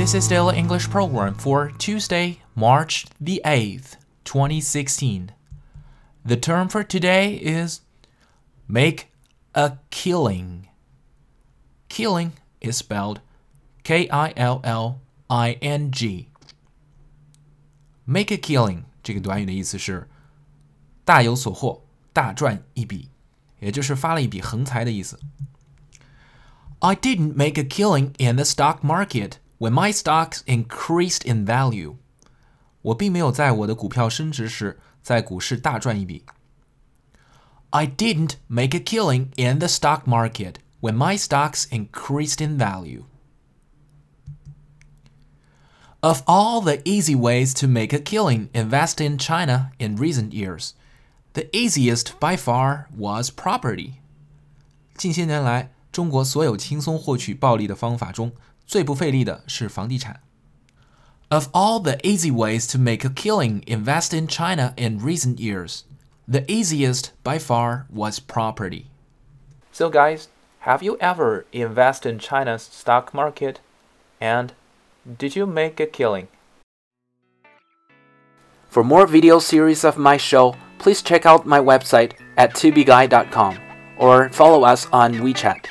This is Daily English Program for Tuesday, March the 8th, 2016. The term for today is make a killing. Killing is spelled K I L L I N G. Make a killing 这个短语的意思是大有所获、大赚一笔，也就是发了一笔横财的意思。I didn't make a killing in the stock market when my stocks increased in value. 我并没有在我的股票升值时在股市大赚一笔。I didn't make a killing in the stock market when my stocks increased in value. Of all the easy ways to make a killing invest in China in recent years, the easiest by far was property. 近些年来，中国所有轻松获取暴利的方法中， 最不费力的是房地产。Of all the easy ways to make a killing invest in China in recent years, the easiest by far was property. So guys, have you ever invested in China's stock market? And did you make a killing? For more video series of my show, please check out my website at tubeguy.com or follow us on WeChat.